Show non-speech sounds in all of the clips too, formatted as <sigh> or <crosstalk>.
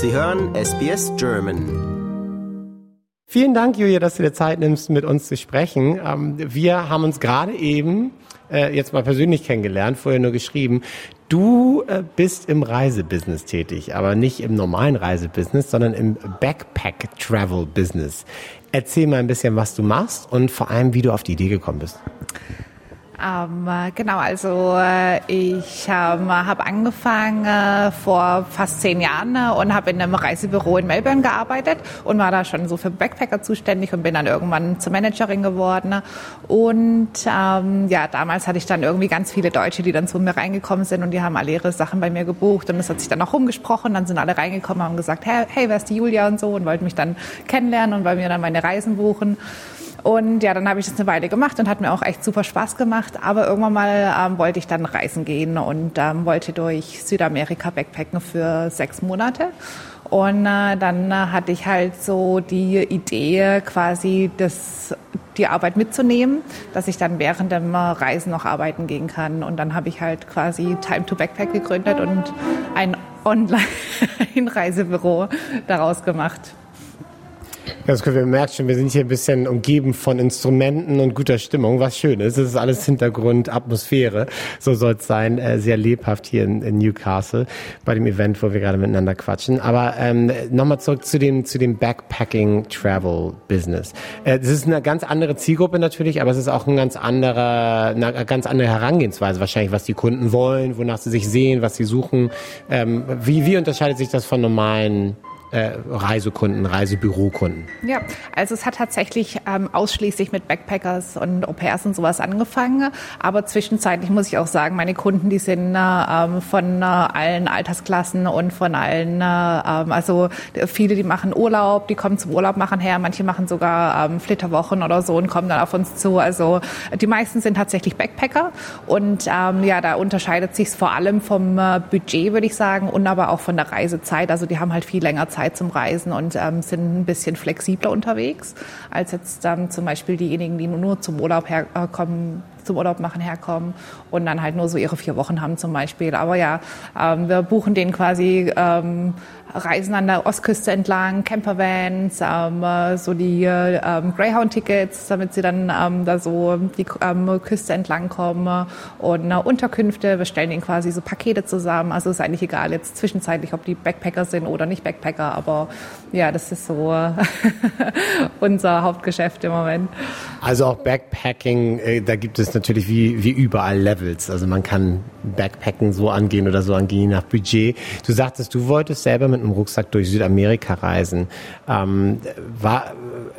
Sie hören SBS German. Vielen Dank, Julia, dass du dir Zeit nimmst, mit uns zu sprechen. Ähm, wir haben uns gerade eben äh, jetzt mal persönlich kennengelernt, vorher nur geschrieben. Du äh, bist im Reisebusiness tätig, aber nicht im normalen Reisebusiness, sondern im Backpack-Travel-Business. Erzähl mal ein bisschen, was du machst und vor allem, wie du auf die Idee gekommen bist. Ähm, äh, genau, also äh, ich ähm, habe angefangen äh, vor fast zehn Jahren äh, und habe in einem Reisebüro in Melbourne gearbeitet und war da schon so für Backpacker zuständig und bin dann irgendwann zur Managerin geworden. Und ähm, ja, damals hatte ich dann irgendwie ganz viele Deutsche, die dann zu mir reingekommen sind und die haben alle ihre Sachen bei mir gebucht und das hat sich dann auch rumgesprochen. Dann sind alle reingekommen und haben gesagt, hey, hey, wer ist die Julia und so und wollten mich dann kennenlernen und bei mir dann meine Reisen buchen. Und ja, dann habe ich das eine Weile gemacht und hat mir auch echt super Spaß gemacht. Aber irgendwann mal ähm, wollte ich dann reisen gehen und ähm, wollte durch Südamerika backpacken für sechs Monate. Und äh, dann äh, hatte ich halt so die Idee, quasi das, die Arbeit mitzunehmen, dass ich dann während dem Reisen noch arbeiten gehen kann. Und dann habe ich halt quasi Time to Backpack gegründet und ein Online-Reisebüro <laughs> daraus gemacht. Das können wir merken schon, wir sind hier ein bisschen umgeben von Instrumenten und guter Stimmung, was schön ist. Es ist alles Hintergrund, Atmosphäre. So soll es sein. Äh, sehr lebhaft hier in, in, Newcastle bei dem Event, wo wir gerade miteinander quatschen. Aber ähm, nochmal zurück zu dem, zu dem Backpacking Travel Business. Äh, ist eine ganz andere Zielgruppe natürlich, aber es ist auch ein ganz anderer, eine ganz andere Herangehensweise wahrscheinlich, was die Kunden wollen, wonach sie sich sehen, was sie suchen. Ähm, wie, wie unterscheidet sich das von normalen äh, Reisekunden, Reisebürokunden? Ja, also es hat tatsächlich ähm, ausschließlich mit Backpackers und Au-pairs und sowas angefangen. Aber zwischenzeitlich muss ich auch sagen, meine Kunden, die sind äh, von äh, allen Altersklassen und von allen, äh, ähm, also viele, die machen Urlaub, die kommen zum Urlaub machen her, manche machen sogar ähm, Flitterwochen oder so und kommen dann auf uns zu. Also die meisten sind tatsächlich Backpacker und ähm, ja, da unterscheidet sich vor allem vom äh, Budget, würde ich sagen, und aber auch von der Reisezeit. Also die haben halt viel länger Zeit Zeit zum Reisen und ähm, sind ein bisschen flexibler unterwegs als jetzt ähm, zum Beispiel diejenigen, die nur zum Urlaub herkommen, zum Urlaub machen herkommen und dann halt nur so ihre vier Wochen haben zum Beispiel. Aber ja, ähm, wir buchen denen quasi ähm, Reisen an der Ostküste entlang, Campervans, ähm, so die ähm, Greyhound-Tickets, damit sie dann ähm, da so die ähm, Küste entlang kommen und äh, Unterkünfte. Wir stellen ihnen quasi so Pakete zusammen. Also ist eigentlich egal jetzt zwischenzeitlich, ob die Backpacker sind oder nicht Backpacker, aber ja, das ist so <laughs> unser Hauptgeschäft im Moment. Also auch Backpacking, äh, da gibt es natürlich wie, wie überall Levels. Also man kann Backpacken so angehen oder so angehen, je nach Budget. Du sagtest, du wolltest selber mit einem Rucksack durch Südamerika reisen. Ähm, war,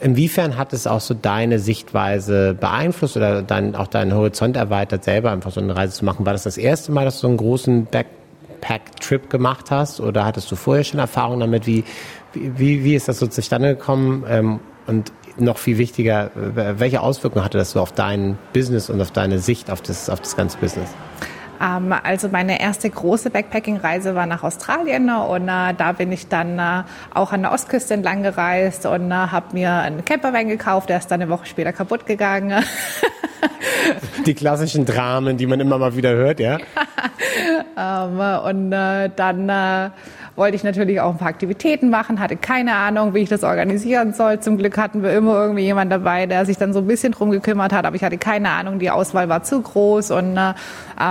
inwiefern hat es auch so deine Sichtweise beeinflusst oder dein, auch deinen Horizont erweitert, selber einfach so eine Reise zu machen? War das das erste Mal, dass du so einen großen Backpack-Trip gemacht hast oder hattest du vorher schon Erfahrung damit? Wie, wie, wie ist das so zustande gekommen? Ähm, und noch viel wichtiger, welche Auswirkungen hatte das so auf dein Business und auf deine Sicht auf das, auf das ganze Business? Ähm, also meine erste große Backpacking-Reise war nach Australien und äh, da bin ich dann äh, auch an der Ostküste entlang gereist und äh, habe mir einen Campervan gekauft, der ist dann eine Woche später kaputt gegangen. <laughs> Die klassischen Dramen, die man immer mal wieder hört, ja? <laughs> ähm, und äh, dann äh, wollte ich natürlich auch ein paar Aktivitäten machen, hatte keine Ahnung, wie ich das organisieren soll. Zum Glück hatten wir immer irgendwie jemand dabei, der sich dann so ein bisschen drum gekümmert hat, aber ich hatte keine Ahnung, die Auswahl war zu groß und äh,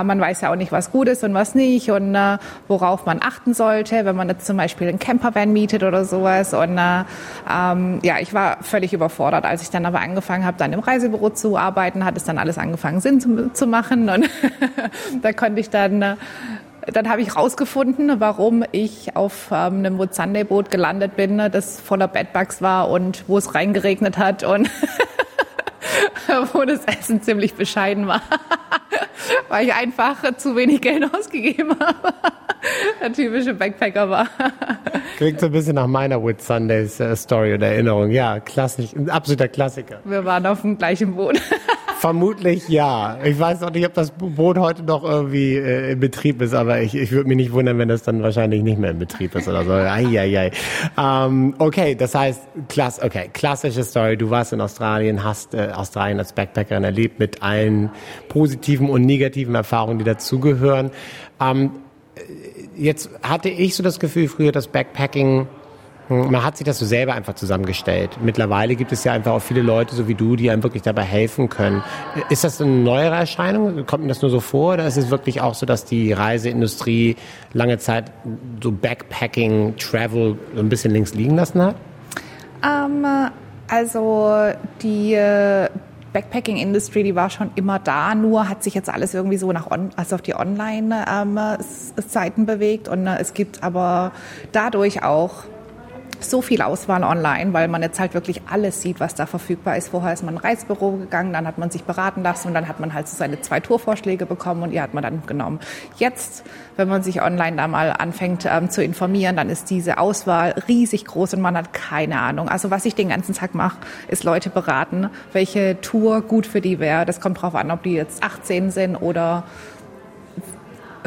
man weiß ja auch nicht, was gut ist und was nicht und äh, worauf man achten sollte, wenn man jetzt zum Beispiel einen Campervan mietet oder sowas. Und äh, ähm, ja, ich war völlig überfordert. Als ich dann aber angefangen habe, dann im Reisebüro zu arbeiten, hat es dann alles angefangen Sinn zu, zu machen und <laughs> da konnte ich dann äh, dann habe ich rausgefunden, warum ich auf ähm, einem Wood Sunday Boot gelandet bin, das voller Bedbugs war und wo es reingeregnet hat und <laughs> wo das Essen ziemlich bescheiden war, <laughs> weil ich einfach zu wenig Geld <laughs> ausgegeben habe. <laughs> Der typische Backpacker war. <laughs> Klingt so ein bisschen nach meiner Wood Sundays äh, Story oder Erinnerung. Ja, klassisch, ein absoluter Klassiker. Wir waren auf dem gleichen Boot. <laughs> Vermutlich ja. Ich weiß auch nicht, ob das Boot heute noch irgendwie äh, in Betrieb ist, aber ich, ich würde mich nicht wundern, wenn das dann wahrscheinlich nicht mehr in Betrieb ist oder so. Eieiei. Ähm, okay, das heißt, klass, okay, klassische Story. Du warst in Australien, hast äh, Australien als Backpackerin erlebt mit allen positiven und negativen Erfahrungen, die dazugehören. Ähm, jetzt hatte ich so das Gefühl früher, dass Backpacking hm, man hat sich das so selber einfach zusammengestellt. Mittlerweile gibt es ja einfach auch viele Leute, so wie du, die einem wirklich dabei helfen können. Ist das eine neuere Erscheinung? Kommt mir das nur so vor? Oder ist es wirklich auch so, dass die Reiseindustrie lange Zeit so Backpacking, Travel so ein bisschen links liegen lassen hat? Ähm, also die äh, Backpacking-Industry, die war schon immer da, nur hat sich jetzt alles irgendwie so nach on, also auf die Online-Seiten ähm, bewegt und äh, es gibt aber dadurch auch so viel Auswahl online, weil man jetzt halt wirklich alles sieht, was da verfügbar ist. Vorher ist man in ein Reisebüro gegangen, dann hat man sich beraten lassen und dann hat man halt so seine zwei Tourvorschläge bekommen und die hat man dann genommen. Jetzt, wenn man sich online da mal anfängt ähm, zu informieren, dann ist diese Auswahl riesig groß und man hat keine Ahnung. Also was ich den ganzen Tag mache, ist Leute beraten, welche Tour gut für die wäre. Das kommt drauf an, ob die jetzt 18 sind oder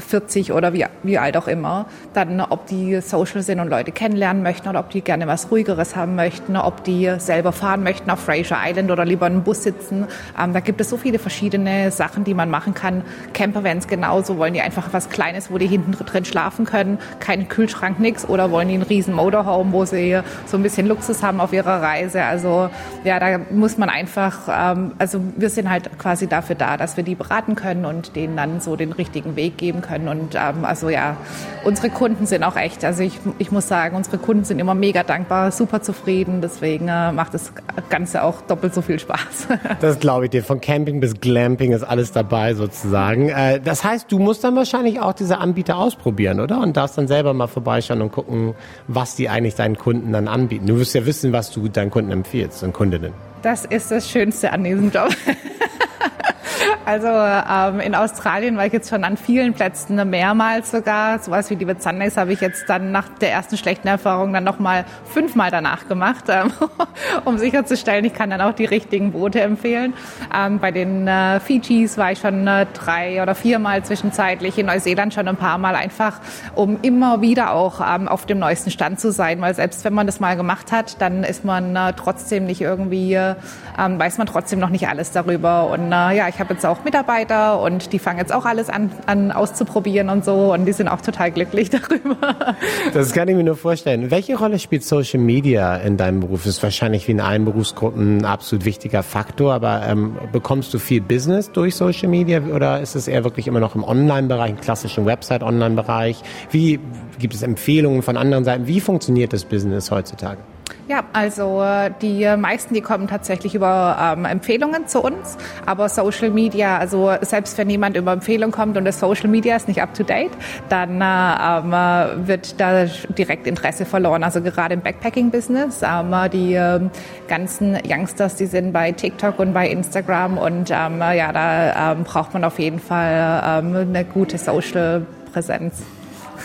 40 oder wie, wie alt auch immer, dann ob die social sind und Leute kennenlernen möchten oder ob die gerne was ruhigeres haben möchten, ob die selber fahren möchten auf Fraser Island oder lieber in einem Bus sitzen. Ähm, da gibt es so viele verschiedene Sachen, die man machen kann. Campervans genauso, wollen die einfach was Kleines, wo die hinten drin schlafen können, keinen Kühlschrank, nix oder wollen die einen riesen Motorhome, wo sie so ein bisschen Luxus haben auf ihrer Reise. Also ja, da muss man einfach, ähm, also wir sind halt quasi dafür da, dass wir die beraten können und denen dann so den richtigen Weg geben können können. Und ähm, also ja, unsere Kunden sind auch echt, also ich, ich muss sagen, unsere Kunden sind immer mega dankbar, super zufrieden. Deswegen äh, macht das Ganze auch doppelt so viel Spaß. <laughs> das glaube ich dir. Von Camping bis Glamping ist alles dabei sozusagen. Äh, das heißt, du musst dann wahrscheinlich auch diese Anbieter ausprobieren, oder? Und darfst dann selber mal vorbeischauen und gucken, was die eigentlich deinen Kunden dann anbieten. Du wirst ja wissen, was du deinen Kunden empfiehlst und Kundinnen. Das ist das Schönste an diesem Job. <laughs> Also ähm, in Australien war ich jetzt schon an vielen Plätzen mehrmals sogar. Sowas wie die Sundays habe ich jetzt dann nach der ersten schlechten Erfahrung dann nochmal fünfmal danach gemacht, <laughs> ähm, um sicherzustellen, ich kann dann auch die richtigen Boote empfehlen. Ähm, bei den äh, Fijis war ich schon äh, drei oder viermal zwischenzeitlich, in Neuseeland schon ein paar Mal einfach, um immer wieder auch ähm, auf dem neuesten Stand zu sein, weil selbst wenn man das mal gemacht hat, dann ist man äh, trotzdem nicht irgendwie, äh, weiß man trotzdem noch nicht alles darüber. Und äh, ja, ich habe jetzt auch auch Mitarbeiter und die fangen jetzt auch alles an, an auszuprobieren und so und die sind auch total glücklich <laughs> darüber. Das kann ich mir nur vorstellen. Welche Rolle spielt Social Media in deinem Beruf? Das ist wahrscheinlich wie in allen Berufsgruppen ein absolut wichtiger Faktor, aber ähm, bekommst du viel Business durch Social Media oder ist es eher wirklich immer noch im Online-Bereich, im klassischen Website-Online-Bereich? Wie gibt es Empfehlungen von anderen Seiten? Wie funktioniert das Business heutzutage? Ja, also äh, die meisten, die kommen tatsächlich über ähm, Empfehlungen zu uns, aber Social Media, also selbst wenn jemand über Empfehlung kommt und das Social Media ist nicht up to date, dann äh, ähm, äh, wird da direkt Interesse verloren. Also gerade im Backpacking-Business, ähm, die äh, ganzen Youngsters, die sind bei TikTok und bei Instagram und ähm, ja, da ähm, braucht man auf jeden Fall ähm, eine gute Social-Präsenz.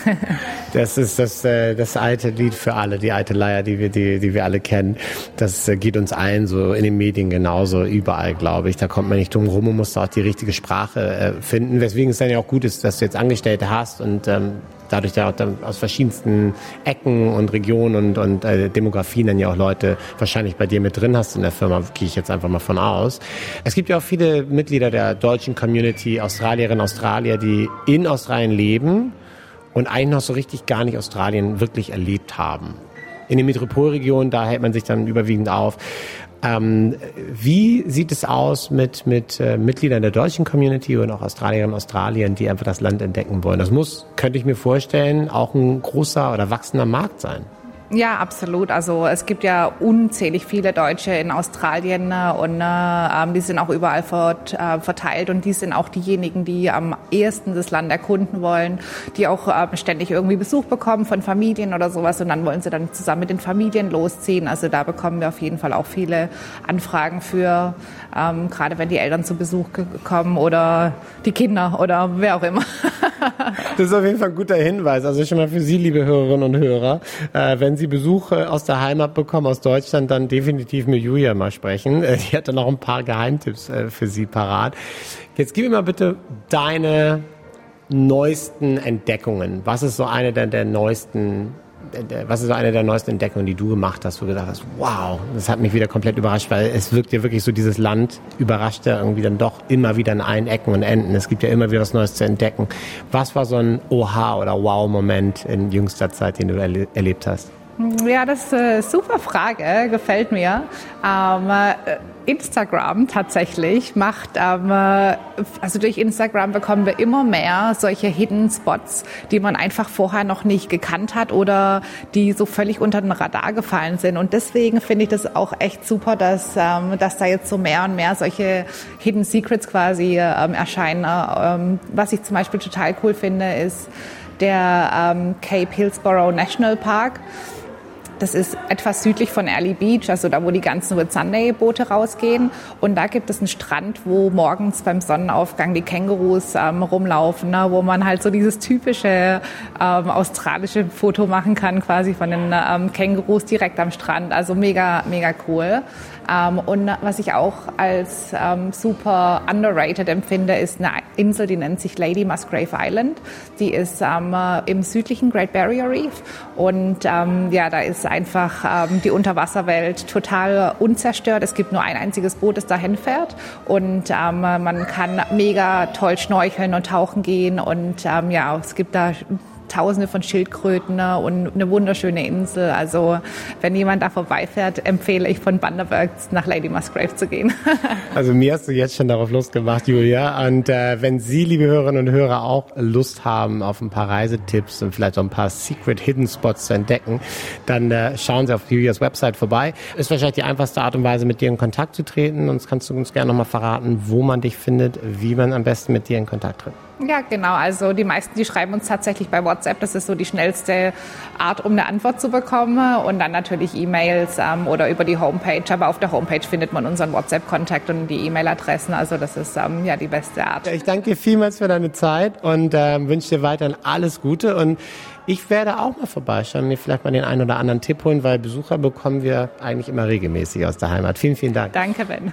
<laughs> das ist das, äh, das alte Lied für alle, die alte Leier, die wir, die, die wir alle kennen. Das äh, geht uns allen so in den Medien genauso, überall, glaube ich. Da kommt man nicht drum rum und muss da auch die richtige Sprache äh, finden. Weswegen es dann ja auch gut ist, dass du jetzt Angestellte hast und ähm, dadurch ja auch aus verschiedensten Ecken und Regionen und, und äh, Demografien dann ja auch Leute wahrscheinlich bei dir mit drin hast in der Firma, gehe ich jetzt einfach mal von aus. Es gibt ja auch viele Mitglieder der deutschen Community, Australierinnen, Australier, die in Australien leben und eigentlich noch so richtig gar nicht Australien wirklich erlebt haben. In den Metropolregionen, da hält man sich dann überwiegend auf. Ähm, wie sieht es aus mit, mit äh, Mitgliedern der deutschen Community und auch Australierinnen und Australiern, die einfach das Land entdecken wollen? Das muss, könnte ich mir vorstellen, auch ein großer oder wachsender Markt sein. Ja, absolut. Also es gibt ja unzählig viele Deutsche in Australien äh, und äh, ähm, die sind auch überall vert, äh, verteilt und die sind auch diejenigen, die am ehesten das Land erkunden wollen, die auch äh, ständig irgendwie Besuch bekommen von Familien oder sowas und dann wollen sie dann zusammen mit den Familien losziehen. Also da bekommen wir auf jeden Fall auch viele Anfragen für, ähm, gerade wenn die Eltern zu Besuch kommen oder die Kinder oder wer auch immer. <laughs> das ist auf jeden Fall ein guter Hinweis. Also schon mal für Sie, liebe Hörerinnen und Hörer, äh, wenn Sie Besuch aus der Heimat bekommen, aus Deutschland, dann definitiv mit Julia mal sprechen. Äh, die hat dann noch ein paar Geheimtipps äh, für Sie parat. Jetzt gib mir mal bitte deine neuesten Entdeckungen. Was ist so eine der, der neuesten was ist so eine der neuesten Entdeckungen, die du gemacht hast, wo du gesagt hast, wow, das hat mich wieder komplett überrascht, weil es wirkt ja wirklich so, dieses Land überrascht ja irgendwie dann doch immer wieder in allen Ecken und Enden. Es gibt ja immer wieder was Neues zu entdecken. Was war so ein Oha- oder Wow-Moment in jüngster Zeit, den du erle erlebt hast? Ja, das ist eine super Frage, gefällt mir. Ähm, äh, Instagram tatsächlich macht, ähm, also durch Instagram bekommen wir immer mehr solche Hidden Spots, die man einfach vorher noch nicht gekannt hat oder die so völlig unter den Radar gefallen sind. Und deswegen finde ich das auch echt super, dass, ähm, dass da jetzt so mehr und mehr solche Hidden Secrets quasi ähm, erscheinen. Ähm, was ich zum Beispiel total cool finde, ist der ähm, Cape Hillsborough National Park. Das ist etwas südlich von Early Beach, also da, wo die ganzen Whitsunday-Boote rausgehen. Und da gibt es einen Strand, wo morgens beim Sonnenaufgang die Kängurus ähm, rumlaufen, ne, wo man halt so dieses typische ähm, australische Foto machen kann, quasi von den ähm, Kängurus direkt am Strand. Also mega, mega cool. Ähm, und was ich auch als ähm, super underrated empfinde, ist eine Insel, die nennt sich Lady Musgrave Island. Die ist ähm, im südlichen Great Barrier Reef und ja, da ist einfach ähm, die Unterwasserwelt total unzerstört. Es gibt nur ein einziges Boot, das dahin fährt und ähm, man kann mega toll schnorcheln und tauchen gehen und ja, es gibt da Tausende von Schildkröten ne, und eine wunderschöne Insel. Also wenn jemand da vorbeifährt, empfehle ich von Bundaberg nach Lady Musgrave zu gehen. <laughs> also mir hast du jetzt schon darauf Lust gemacht, Julia. Und äh, wenn Sie, liebe Hörerinnen und Hörer, auch Lust haben auf ein paar Reisetipps und vielleicht auch ein paar Secret Hidden Spots zu entdecken, dann äh, schauen Sie auf Julias Website vorbei. Ist wahrscheinlich die einfachste Art und Weise, mit dir in Kontakt zu treten. Und kannst du uns gerne nochmal verraten, wo man dich findet, wie man am besten mit dir in Kontakt tritt. Ja, genau. Also die meisten, die schreiben uns tatsächlich bei WhatsApp. Das ist so die schnellste Art, um eine Antwort zu bekommen. Und dann natürlich E-Mails ähm, oder über die Homepage. Aber auf der Homepage findet man unseren WhatsApp-Kontakt und die E-Mail-Adressen. Also das ist ähm, ja die beste Art. Ich danke dir vielmals für deine Zeit und äh, wünsche dir weiterhin alles Gute. Und ich werde auch mal vorbeischauen, mir vielleicht mal den einen oder anderen Tipp holen, weil Besucher bekommen wir eigentlich immer regelmäßig aus der Heimat. Vielen, vielen Dank. Danke, Ben.